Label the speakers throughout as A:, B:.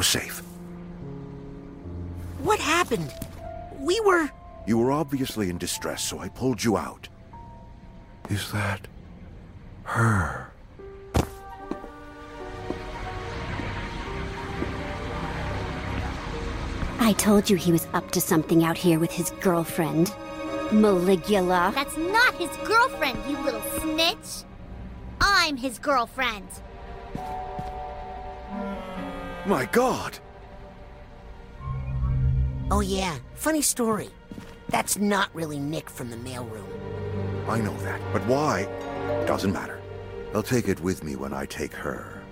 A: You're safe.
B: What happened? We were...
A: You were obviously in distress, so I pulled you out. Is that... her?
C: I told you he was up to something out here with his girlfriend. Maligula.
D: That's not his girlfriend, you little snitch. I'm his girlfriend.
A: My god!
B: Oh yeah, funny story. That's not really Nick from the mailroom.
A: I know that, but why? Doesn't matter. I'll take it with me when I take her.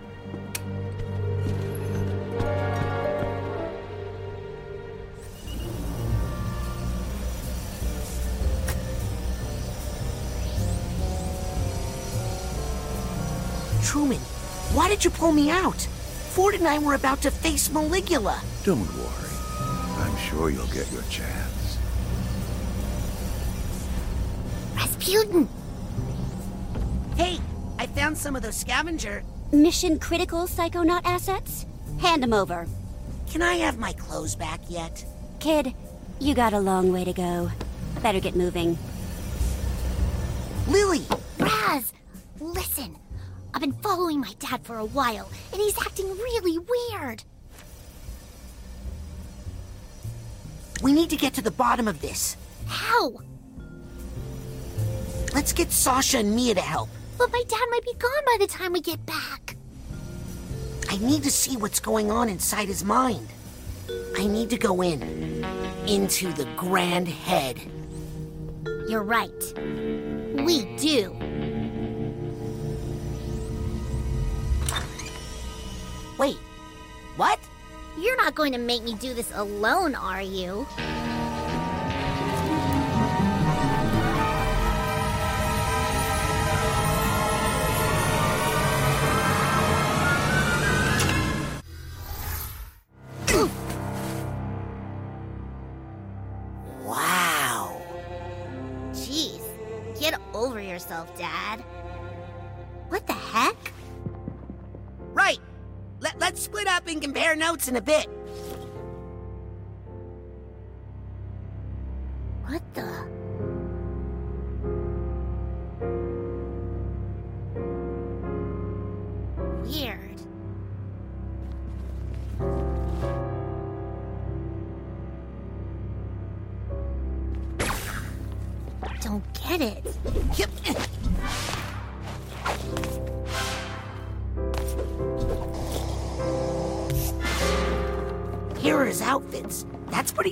B: Truman, why did you pull me out? Ford and I were about to face Maligula.
A: Don't worry. I'm sure you'll get your chance.
D: Razputin!
B: Hey, I found some of those scavenger.
C: Mission critical psychonaut assets? Hand them over.
B: Can I have my clothes back yet?
C: Kid, you got a long way to go. Better get moving.
B: Lily!
D: Raz! Listen, I've been following my dad for a while, and he's acting really weird.
B: We need to get to the bottom of this.
D: How?
B: Let's get Sasha and Milla to help.
D: But my dad might be gone by the time we get back.
B: I need to see what's going on inside his mind. I need to go in. Into the Grand Head.
D: You're right. We do.
B: Wait, what?
D: You're not going to make me do this alone, are you?
B: Notes in a bit.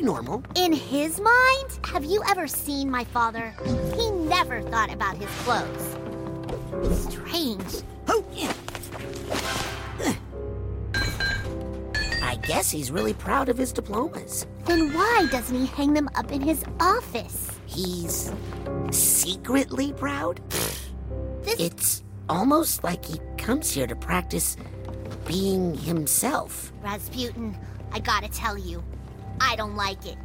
B: Normal.
D: In his mind, have you ever seen my father? He never thought about his clothes. Strange.
B: Oh, yeah. I guess he's really proud of his diplomas.
D: Then why doesn't he hang them up in his office?
B: He's secretly proud?
D: This
B: It's almost like he comes here to practice being himself.
D: Razputin, I gotta tell you, I don't like it.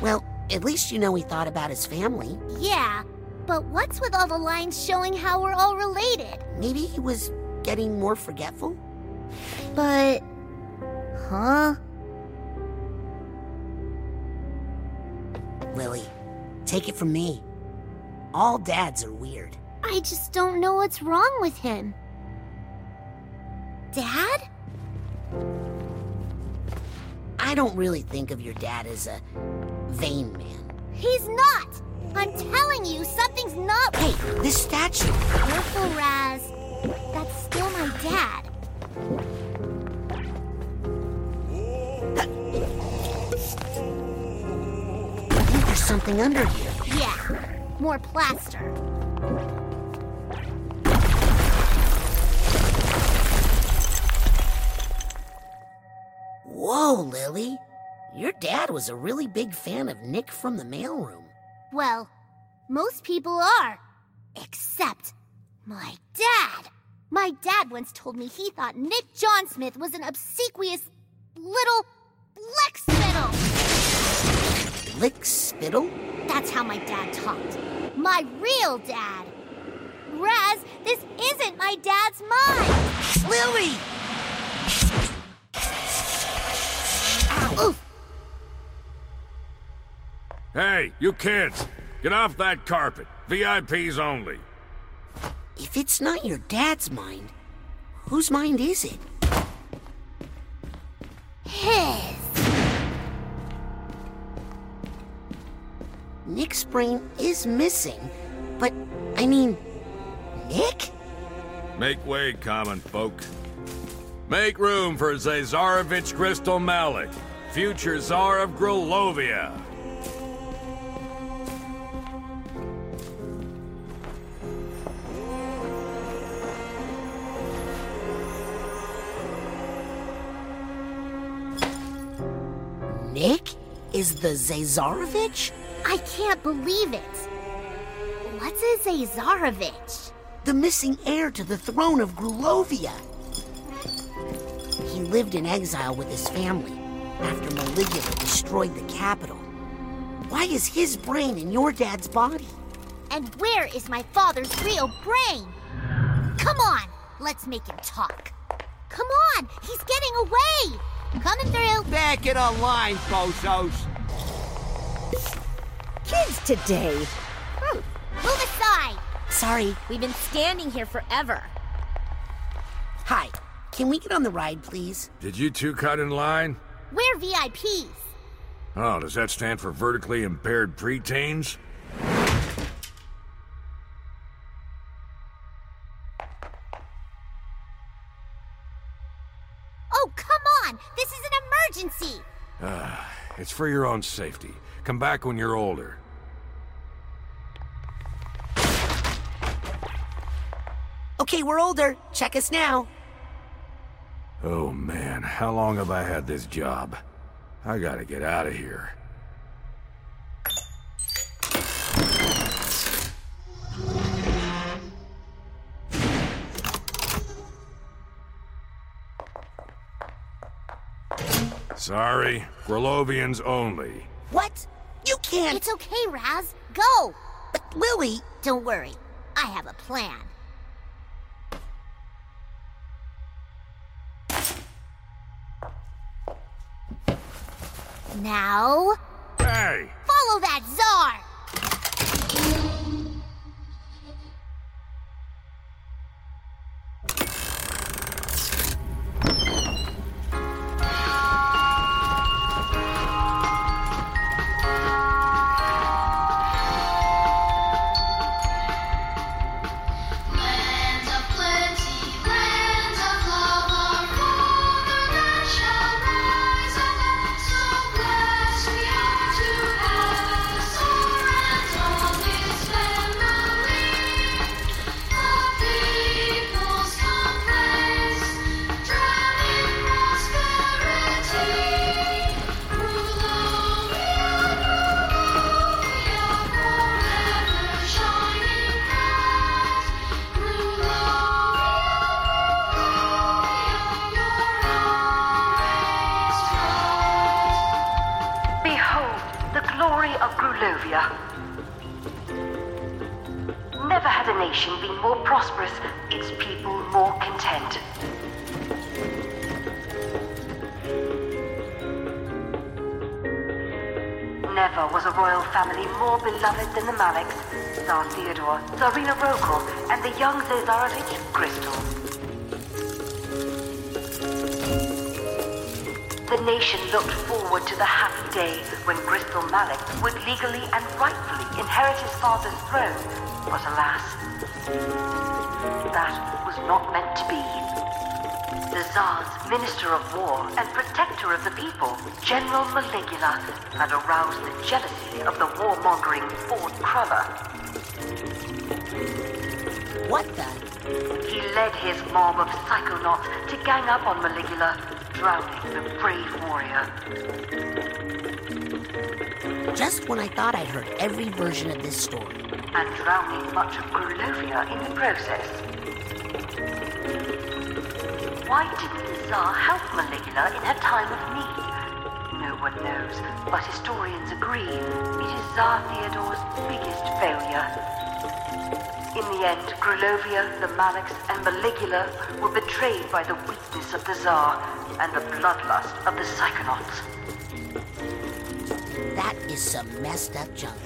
B: Well, at least you know he thought about his family.
D: Yeah, but what's with all the lines showing how we're all related?
B: Maybe he was getting more forgetful?
D: But. Huh?
B: Lily, take it from me. All dads are weird.
D: I just don't know what's wrong with him. Dad?
B: I don't really think of your dad as a vain man.
D: He's not! I'm telling you, something's not.
B: Hey, this statue!
D: Careful, Raz. That's still my dad.
B: I think there's something under here.
D: Yeah, more plaster.
B: Whoa, Lily. Your dad was a really big fan of Nick from the mailroom.
D: Well, most people are. Except my dad. My dad once told me he thought Nick John Smith was an obsequious little Lex Spittle.
B: Lick Spittle?
D: That's how my dad talked. My real dad. Raz, this isn't my dad's mind.
B: Lily!
E: Hey, you kids! Get off that carpet. VIPs only.
B: If it's not your dad's mind, whose mind is it?
D: His.
B: Nick's brain is missing, but I mean, Nick?
E: Make way, common folk. Make room for Zazarovich Gristol Malik, future Tsar of Grulovia.
B: Is the Zazarovich?
D: I can't believe it. What's a Zazarovich?
B: The missing heir to the throne of Grulovia. He lived in exile with his family after Maligula destroyed the capital. Why is his brain in your dad's body?
D: And where is my father's real brain? Come on, let's make him talk. Come on, he's getting away. Coming through.
F: Back it online, bozos.
G: Kids today. Hmm.
D: Move aside.
B: Sorry.
G: We've been standing here forever.
B: Hi. Can we get on the ride, please?
E: Did you two cut in line?
D: We're VIPs.
E: Oh, does that stand for vertically impaired preteens? For your own safety. Come back when you're older.
B: Okay, we're older. Check us now.
E: Oh man, how long have I had this job? I gotta get out of here. Sorry, Grulovians only.
B: What? You can't.
D: It's okay, Raz. Go.
B: But Lily.
D: Don't worry. I have a plan. Now,
E: Hey!
D: follow that czar!
H: Gristol. The
I: nation looked forward to the happy day when Gristol Malik would legally and rightfully inherit his father's throne. But alas, that was not meant to be. The Tsar's Minister of War and Protector of the People, General Maligula, had aroused the jealousy of the warmongering Ford Cruller.
B: What the?
I: He led his mob of psychonauts to gang up on Maligula, drowning the brave warrior.
B: Just when I thought I'd heard every version of this story.
I: and drowning much of Grulovia in the process. Why didn't the Tsar help Maligula in her time of need? No one knows, but historians agree it is Tsar Theodore's biggest failure. In the end, Grulovia, the Maliks, and Maligula were betrayed by the weakness of the Tsar and the bloodlust of the Psychonauts.
B: That is some messed up junk.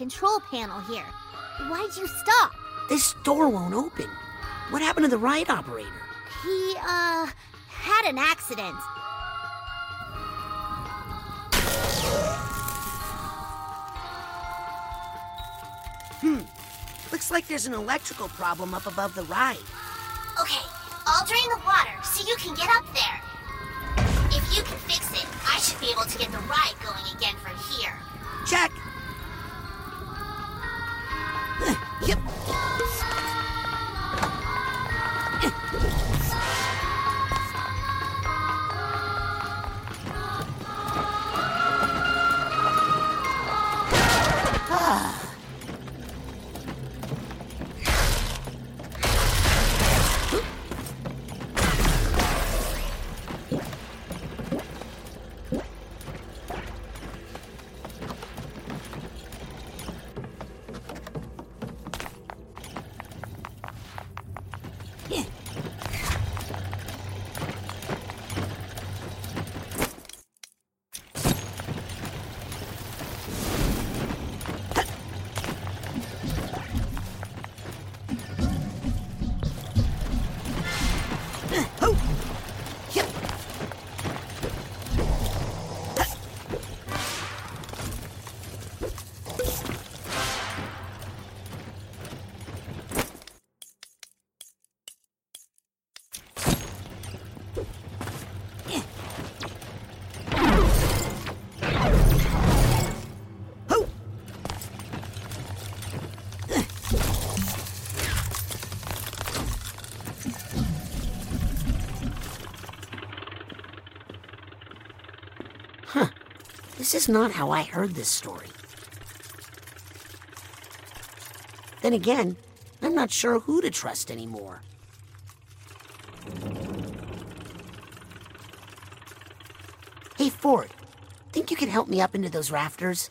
D: Control panel here. Why'd you stop?
B: This door won't open. What happened to the ride operator?
D: He, uh, had an accident. Hmm.
B: Looks like there's an electrical problem up above the ride.
D: Okay, I'll drain the water so you can get up there. If you can fix it, I should be able to get the ride going again from here.
B: Check. Oh. This is not how I heard this story. Then again, I'm not sure who to trust anymore. Hey, Ford, think you can help me up into those rafters?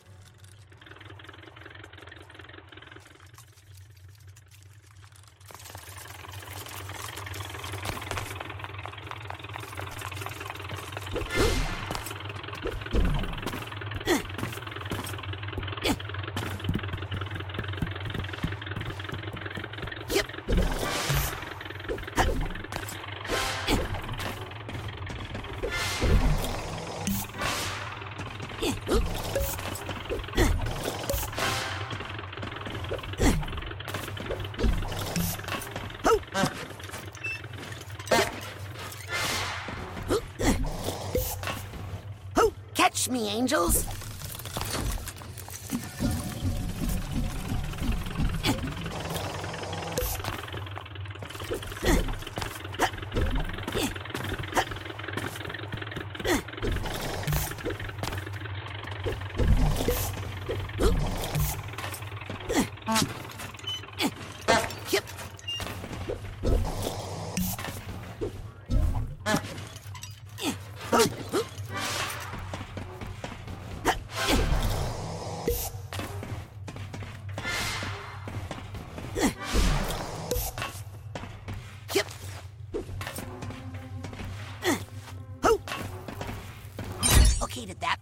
B: Me, angels!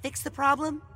B: Fix the problem?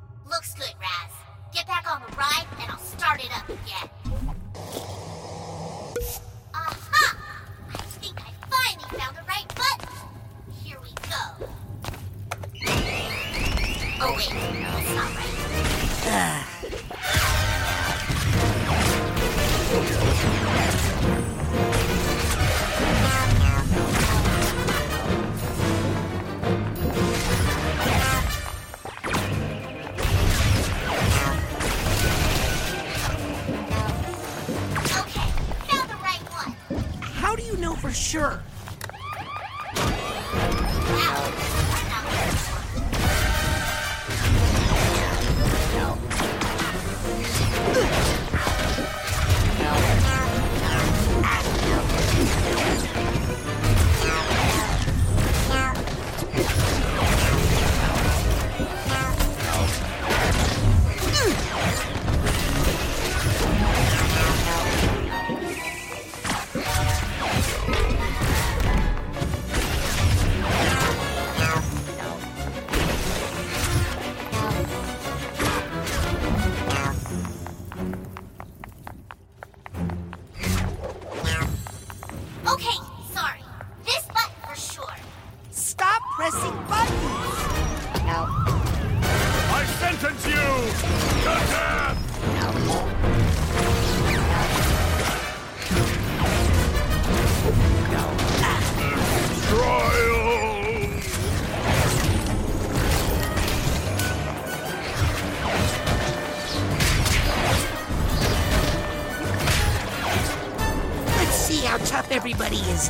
B: Everybody is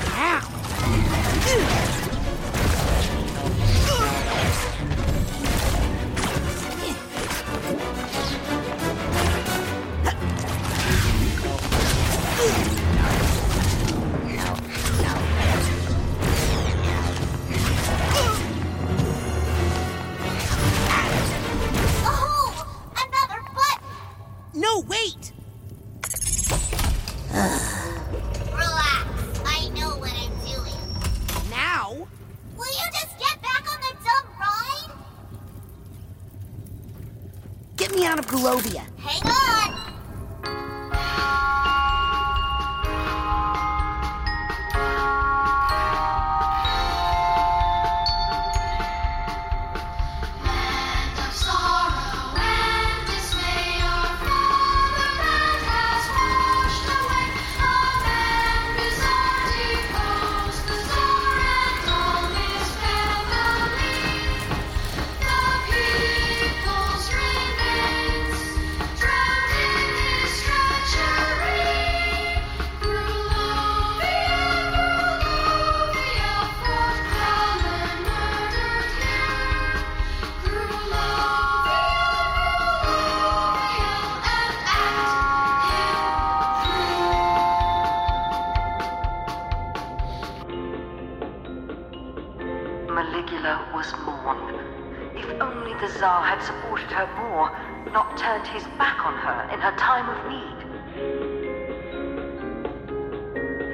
I: time of need.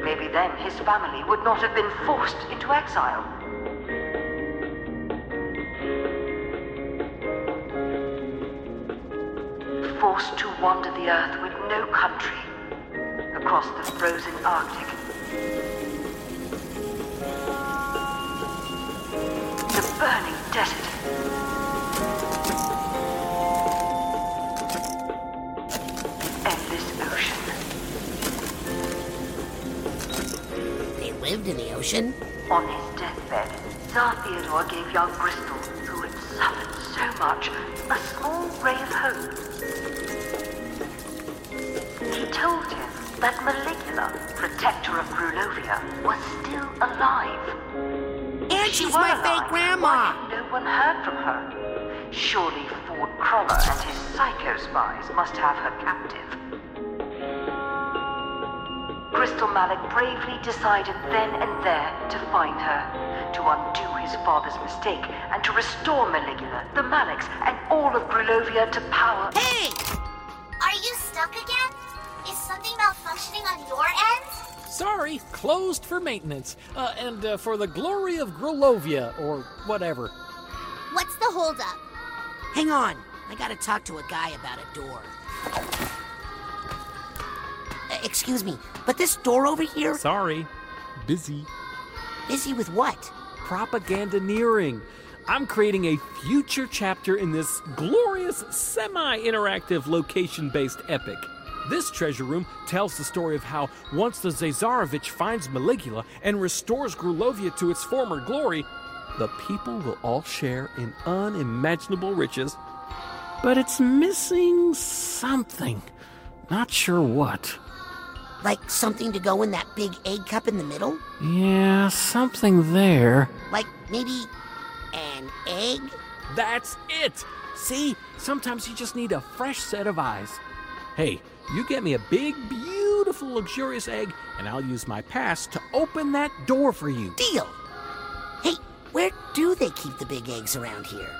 I: Maybe then his family would not have been forced into exile. Forced to wander the earth with no country, across the frozen Arctic. The burning desert.
B: In the ocean.
I: On his deathbed, Tsar Theodore gave young Gristol, who had suffered so much, a small ray of hope. He told him that Maligula, protector of Grulovia, was still alive.
B: And
I: She
B: she's
I: were
B: my
I: alive.
B: fake grandma.
I: Why no one heard from her? Surely Ford Cruller and his psycho spies must have her captive. Gristol Malik bravely decided then and there to find her, to undo his father's mistake, and to restore Maligula, the Maliks, and all of Grulovia to power.
B: Hey!
D: Are you stuck again? Is something malfunctioning on your end?
J: Sorry, closed for maintenance. Uh, and uh, for the glory of Grulovia, or whatever.
D: What's the holdup?
B: Hang on. I gotta talk to a guy about a door. Excuse me, but this door over here,
J: Sorry. Busy.
B: busy with what?
J: Propagandaneering. I'm creating a future chapter in this glorious semi interactive location based epic. This treasure room tells the story of how once the Zazarovich finds Maligula and restores Grulovia to its former glory, the people will all share in unimaginable riches. But it's missing something. Not sure what.
B: Like something to go in that big egg cup in the middle?
J: Yeah, something there.
B: Like maybe an egg?
J: That's it! See, sometimes you just need a fresh set of eyes. Hey, you get me a big, beautiful, luxurious egg, and I'll use my pass to open that door for you.
B: Deal! Hey, where do they keep the big eggs around here?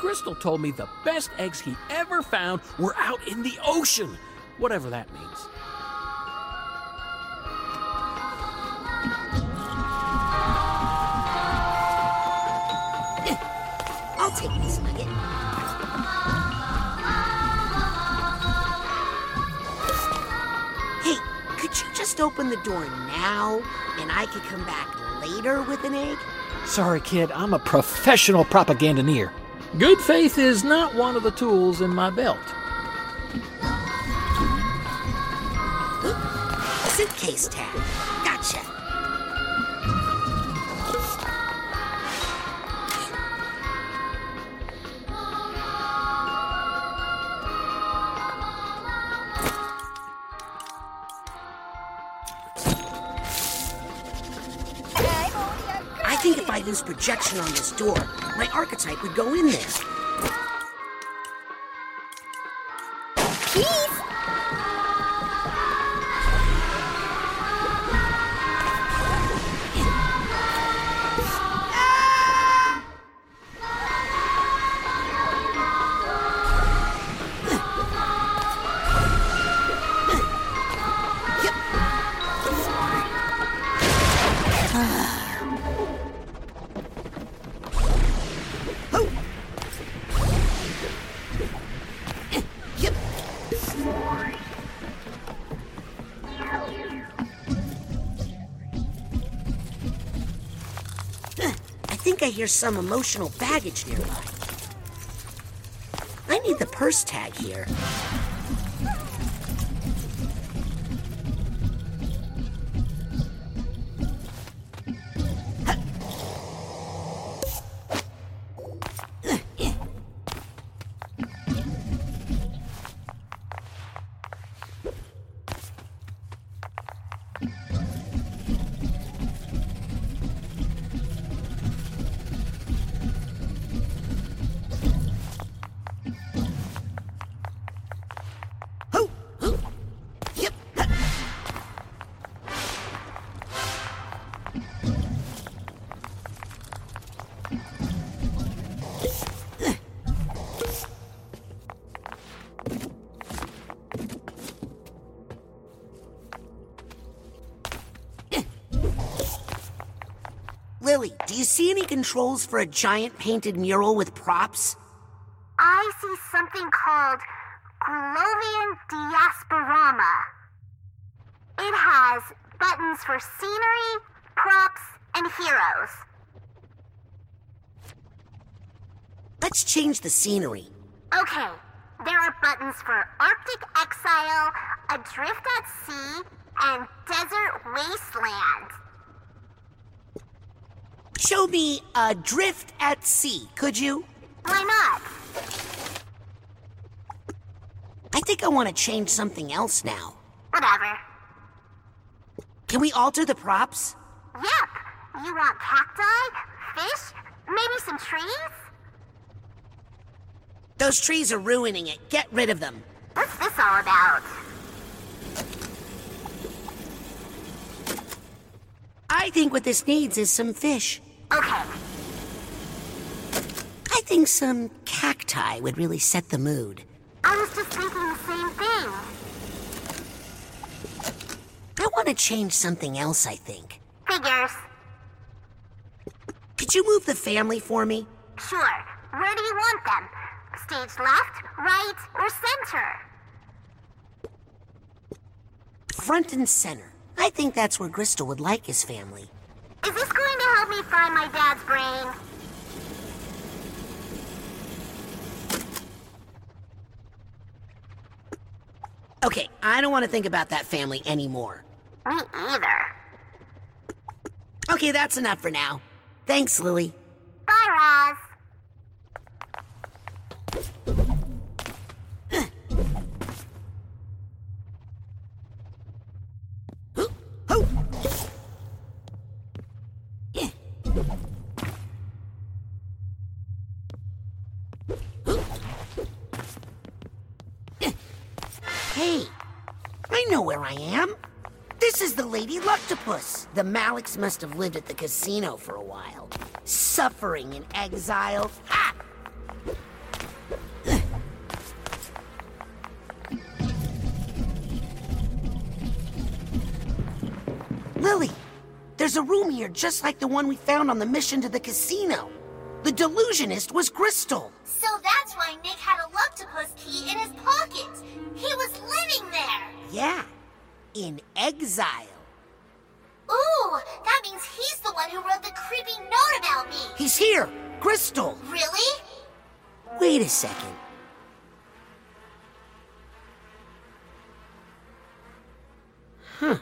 J: Gristol told me the best eggs he ever found were out in the ocean, whatever that means.
B: Open the door now and I could come back later with an egg?
J: Sorry, kid, I'm a professional propagandaneer. Good faith is not one of the tools in my belt.
B: Suitcase tag. think if I lose projection on this door, my archetype would go in there. Hear some emotional baggage nearby. I need the purse tag here. Do you see any controls for a giant painted mural with props?
D: I see something called Grulovian Diasporama. It has buttons for scenery, props, and heroes.
B: Let's change the scenery.
D: Okay, there are buttons for Arctic Exile, Adrift at Sea, and Desert Wasteland.
B: Show me a drift at Sea, could you?
D: Why not?
B: I think I want to change something else now.
D: Whatever.
B: Can we alter the props?
D: Yep. You want cacti, fish, maybe some trees?
B: Those trees are ruining it. Get rid of them.
D: What's this all about?
B: I think what this needs is some fish.
D: Okay,
B: I think some cacti would really set the mood.
D: I was just thinking the same thing.
B: I want to change something else, I think.
D: Figures.
B: Could you move the family for me?
D: Sure. Where do you want them? Stage left, right, or center?
B: Front and center. I think that's where Gristol would like his family.
D: Is this going me find my dad's brain?
B: Okay, I don't want to think about that family anymore.
D: Me either.
B: Okay, that's enough for now. Thanks, Lily.
D: Bye, Roz.
B: Lucktopus. The Maliks must have lived at the casino for a while, suffering in exile. Ha! Lily, there's a room here just like the one we found on the mission to the casino. The delusionist was Gristol.
D: So that's why Nick had a Lucktopus key in his pocket. He was living there.
B: Yeah, in exile.
D: Ooh, that means he's the one who wrote the creepy note about me.
B: He's here, Gristol.
D: Really?
B: Wait a second. Huh.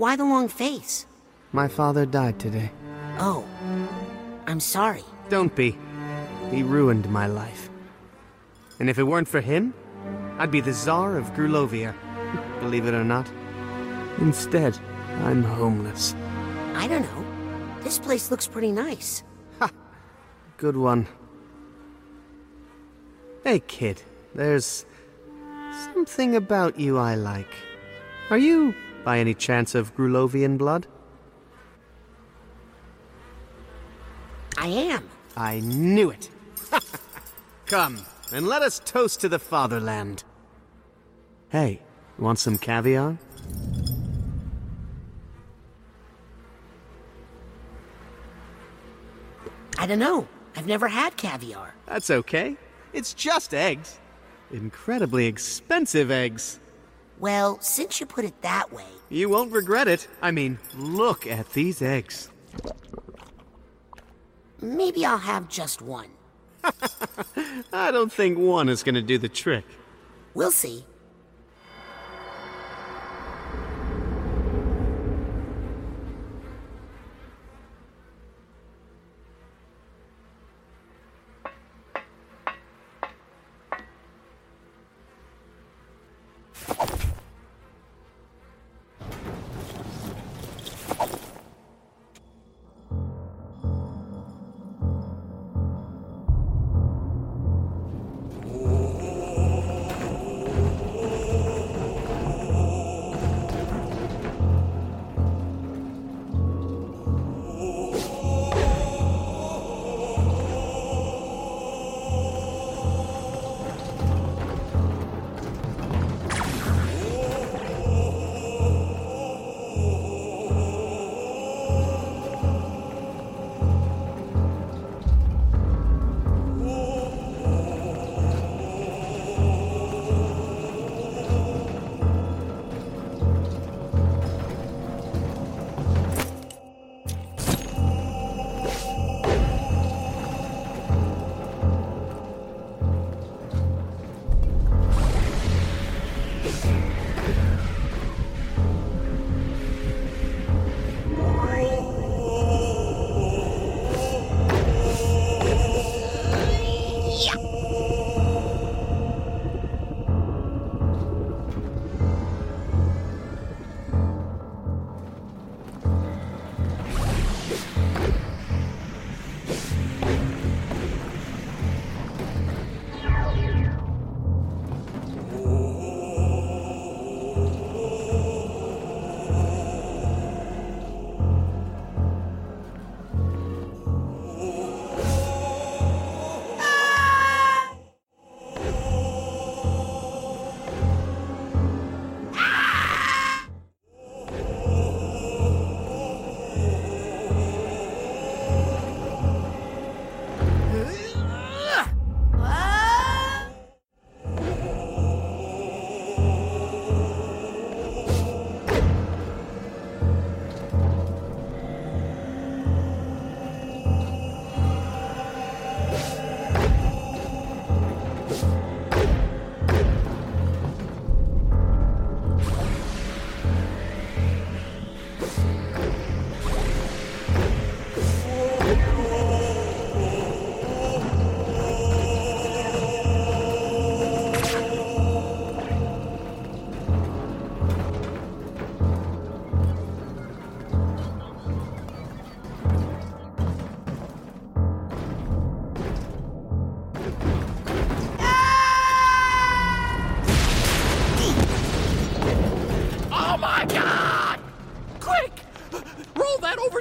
B: Why the long face?
K: My father died today.
B: Oh, I'm sorry.
K: Don't be. He ruined my life. And if it weren't for him, I'd be the Tsar of Grulovia. Believe it or not. Instead, I'm homeless.
B: I don't know. This place looks pretty nice. Ha!
K: Good one. Hey, kid. There's something about you I like. Are you, by any chance, of Grulovian blood?
B: I am.
K: I knew it. Come, and let us toast to the fatherland. Hey, want some caviar?
B: I don't know. I've never had caviar.
K: That's okay. It's just eggs. Incredibly expensive eggs.
B: Well, since you put it that way,
K: You won't regret it. I mean, look at these eggs.
B: maybe I'll have just one.
K: I don't think one is gonna do the trick.
B: We'll see.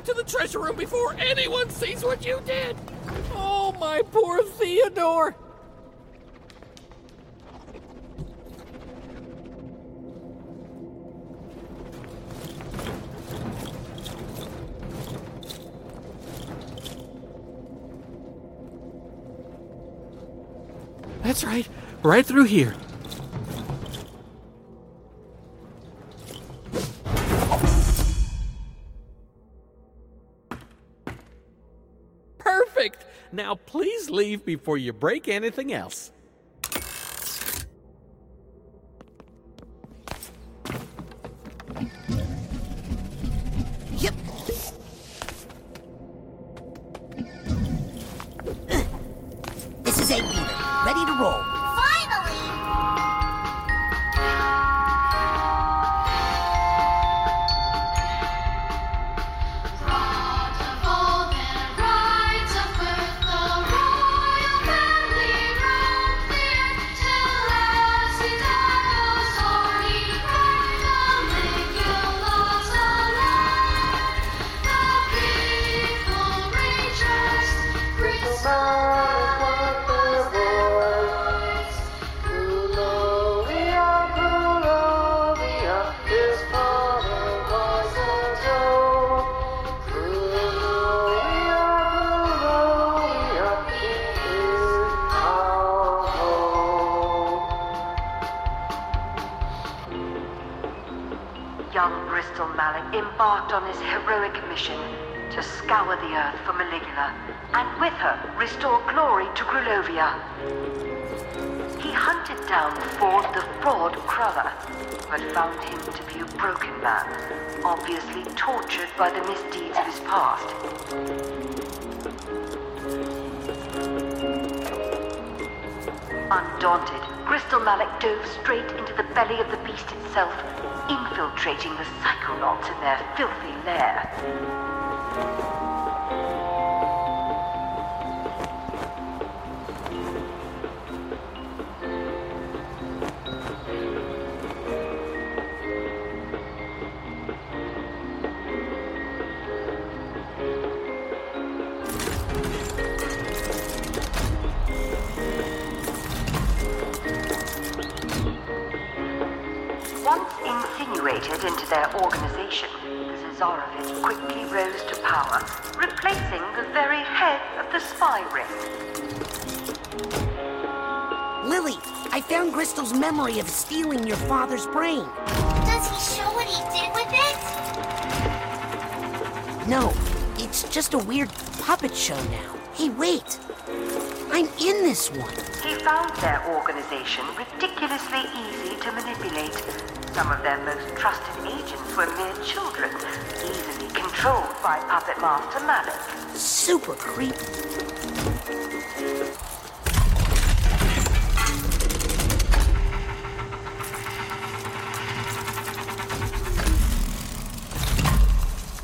J: To the treasure room before anyone sees what you did! Oh, my poor Theodore! That's right, right through here. Now please leave before you break anything else.
I: Gristol Malik embarked on his heroic mission to scour the earth for Maligula, and with her restore glory to Grulovia. He hunted down Ford the Fraud Cruller, but found him to be a broken man, obviously tortured by the misdeeds of his past. Undaunted, Gristol Malik dove straight into the belly of the beast itself, infiltrating the Psychonauts in their filthy lair.
B: Gristol's memory of stealing your father's brain.
D: Does he show what he did with it?
B: No, it's just a weird puppet show now. Hey, wait. I'm in this one.
I: He found their organization ridiculously easy to manipulate. Some of their most trusted agents were mere children, easily controlled by Puppet Master Malik.
B: Super creepy.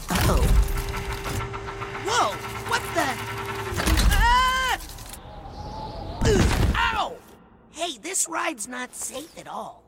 B: Uh-oh. Whoa! What the? Ah! Ugh, Ow! Hey, this ride's not safe at all.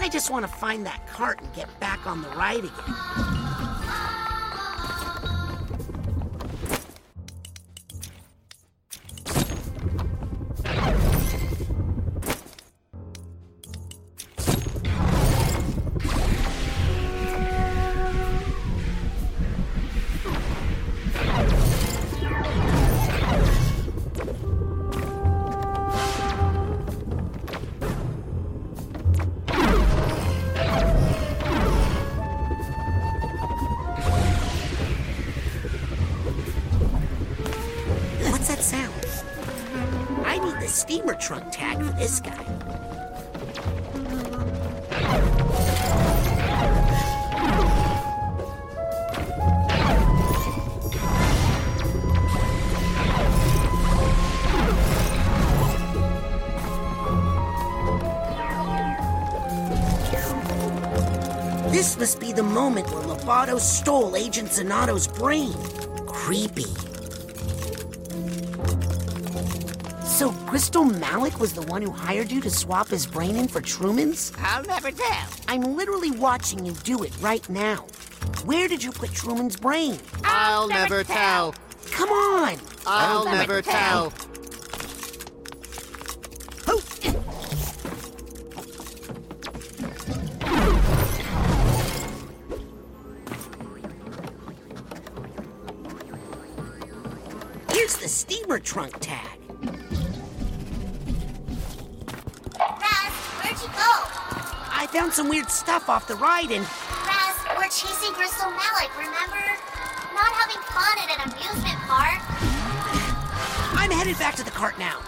B: I just want to find that cart and get back on the ride again. Agent Zanotto's brain. Creepy. So Gristol Malik was the one who hired you to swap his brain in for Truman's?
F: I'll never tell.
B: I'm literally watching you do it right now. Where did you put Truman's brain?
K: I'll never tell.
B: Come on!
K: I'll never tell.
B: Here's the trunk tag.
D: Raz, where'd you go?
B: I found some weird stuff off the ride and
D: Raz, we're chasing Gristol Malik, remember? Not having fun at an amusement park.
B: I'm headed back to the cart now.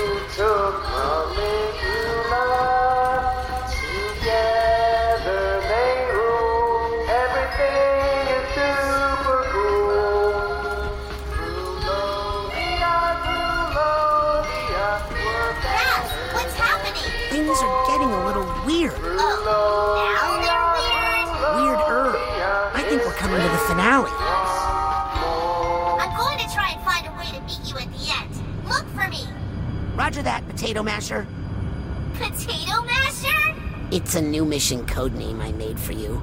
L: Man who took
B: Roger that, Potato Masher.
D: Potato Masher?
B: It's a new mission code name I made for you.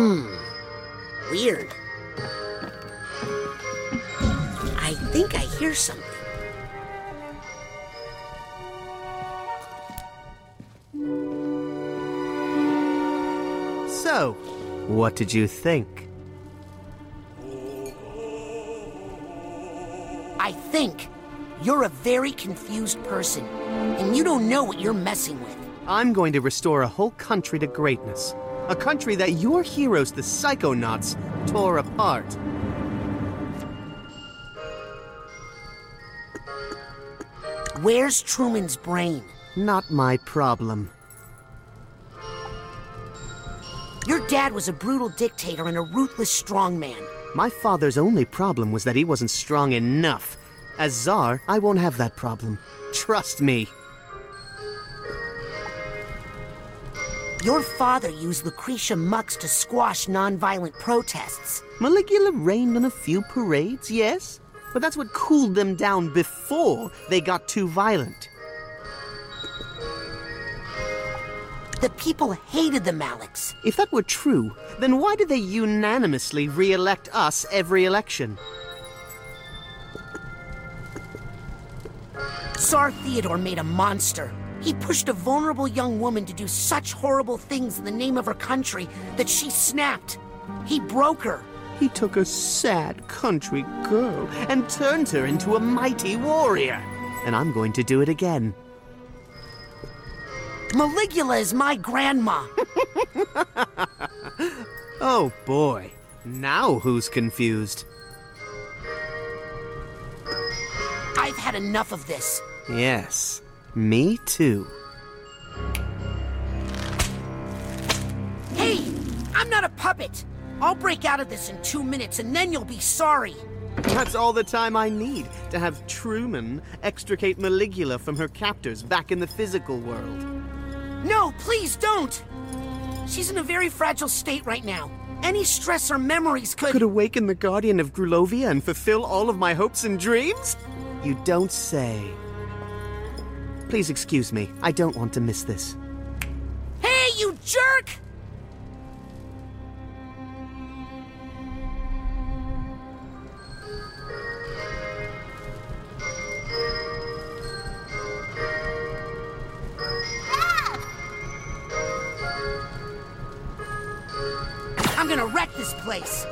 B: Hmm. Weird. I think I hear something.
K: So, what did you think?
B: I think you're a very confused person, and you don't know what you're messing with.
K: I'm going to restore a whole country to greatness. A country that your heroes, the Psychonauts, tore apart.
B: Where's Truman's brain?
K: Not my problem.
B: Your dad was a brutal dictator and a ruthless strongman.
K: My father's only problem was that he wasn't strong enough. As Czar, I won't have that problem. Trust me.
B: Your father used Lucrecia Muchs to squash nonviolent protests.
K: Maligula rained on a few parades, yes? But that's what cooled them down before they got too violent.
B: The people hated the Maliks.
K: If that were true, then why did they unanimously re elect us every election?
B: Tsar Theodore made a monster. He pushed a vulnerable young woman to do such horrible things in the name of her country that she snapped. He broke her.
K: He took a sad country girl and turned her into a mighty warrior. And I'm going to do it again.
B: Maligula is my grandma.
K: Oh boy. Now who's confused?
B: I've had enough of this.
K: Yes, me too.
B: Hey, I'm not a puppet. I'll break out of this in two minutes and then you'll be sorry.
K: That's all the time I need to have Truman extricate Maligula from her captors back in the physical world.
B: No, please don't. She's in a very fragile state right now. Any stress or memories could.
K: Could awaken the guardian of Grulovia and fulfill all of my hopes and dreams? You don't say. Please excuse me. I don't want to miss this.
B: Hey, you jerk! I'm gonna wreck this place.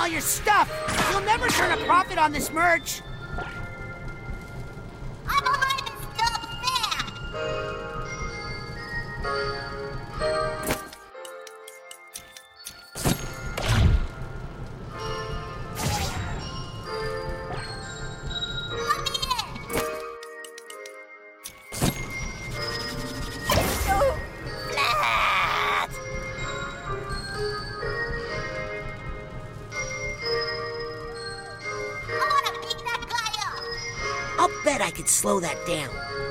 B: All your stuff. You'll never turn a profit on this merch. Slow that down.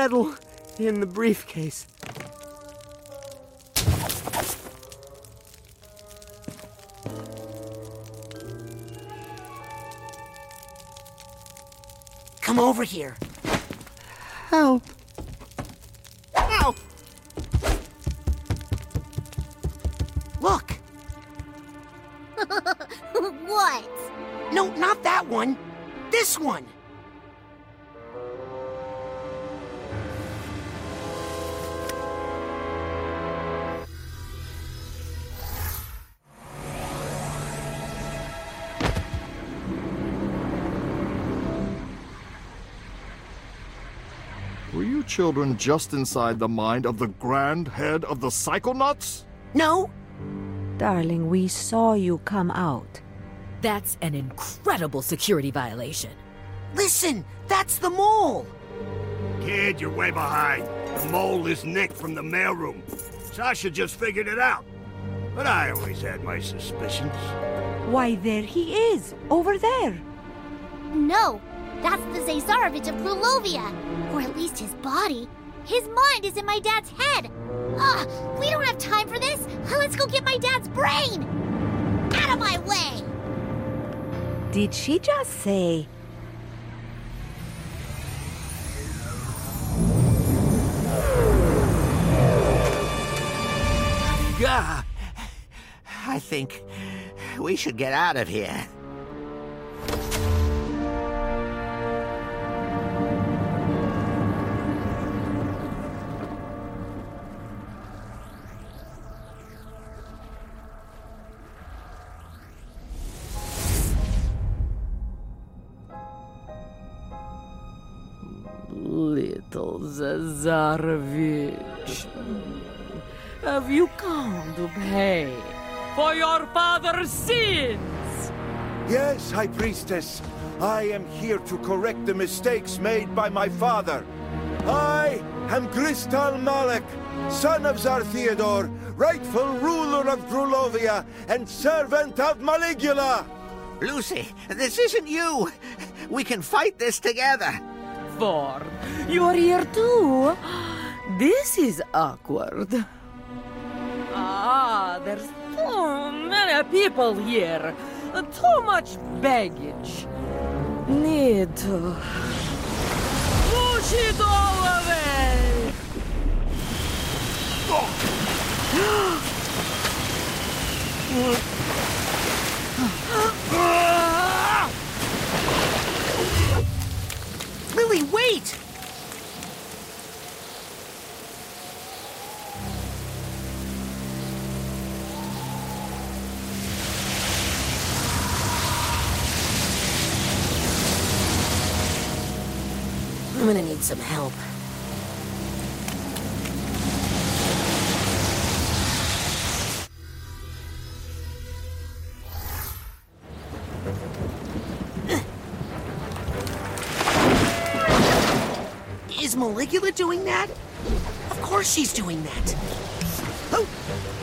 K: Metal in the briefcase.
B: Come over here.
M: Children just inside the mind of the grand head of the Psychonauts?
B: No.
N: Darling, we saw you come out.
O: That's an incredible security violation.
B: Listen, that's the mole.
P: Kid, you're way behind. The mole is Nick from the mailroom. Sasha just figured it out. But I always had my suspicions.
N: Why, there he is, over there.
D: No, that's the Zazarovich of Grulovia. Or at least his body. His mind is in my dad's head. Ugh, we don't have time for this. Ah, let's go get my dad's brain. Out of my way.
N: Did she just say
F: Gah! I think we should get out of here.
Q: Zazarovich. Have you come to pay for your father's sins?
A: Yes, High Priestess. I am here to correct the mistakes made by my father. I am Gristol Malik, son of Tsar Theodore, rightful ruler of Grulovia and servant of Maligula.
F: Lucy, this isn't you. We can fight this together.
Q: You're here too? This is awkward. Ah, there's too many people here. Too much baggage. Need to push it all away.
B: Lili, wait! I'm gonna need some help. Is doing that? Of course she's doing that. Oh.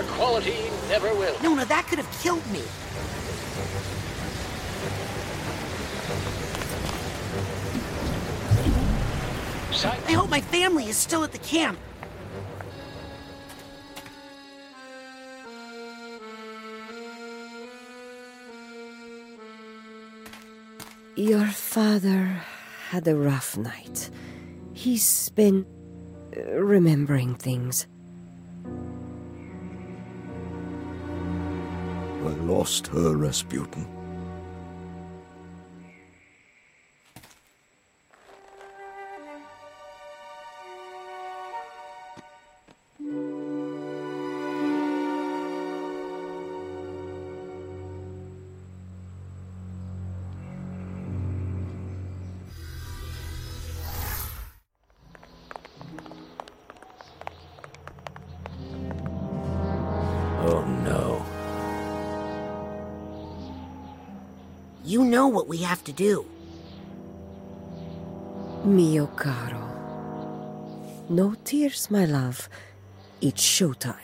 R: But our quality never will.
B: No, no, that could have killed me. I hope my family is still at the camp.
Q: Your father had a rough night. He's been uh, remembering things.
A: I lost her,
B: Razputin. What we have to do.
Q: Mio caro. No tears, my love. It's showtime.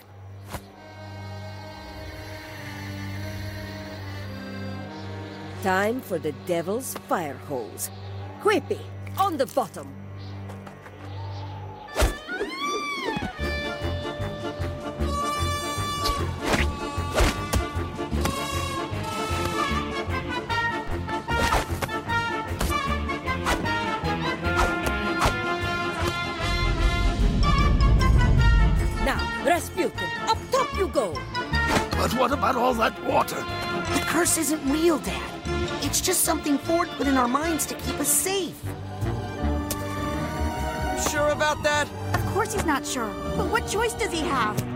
Q: Time for the devil's fire hose. Quippy, on the bottom.
P: All that water?
B: The curse isn't real, Dad. It's just something Ford put in our minds to keep us safe.
S: Sure about that?
T: Of course he's not sure. But what choice does he have?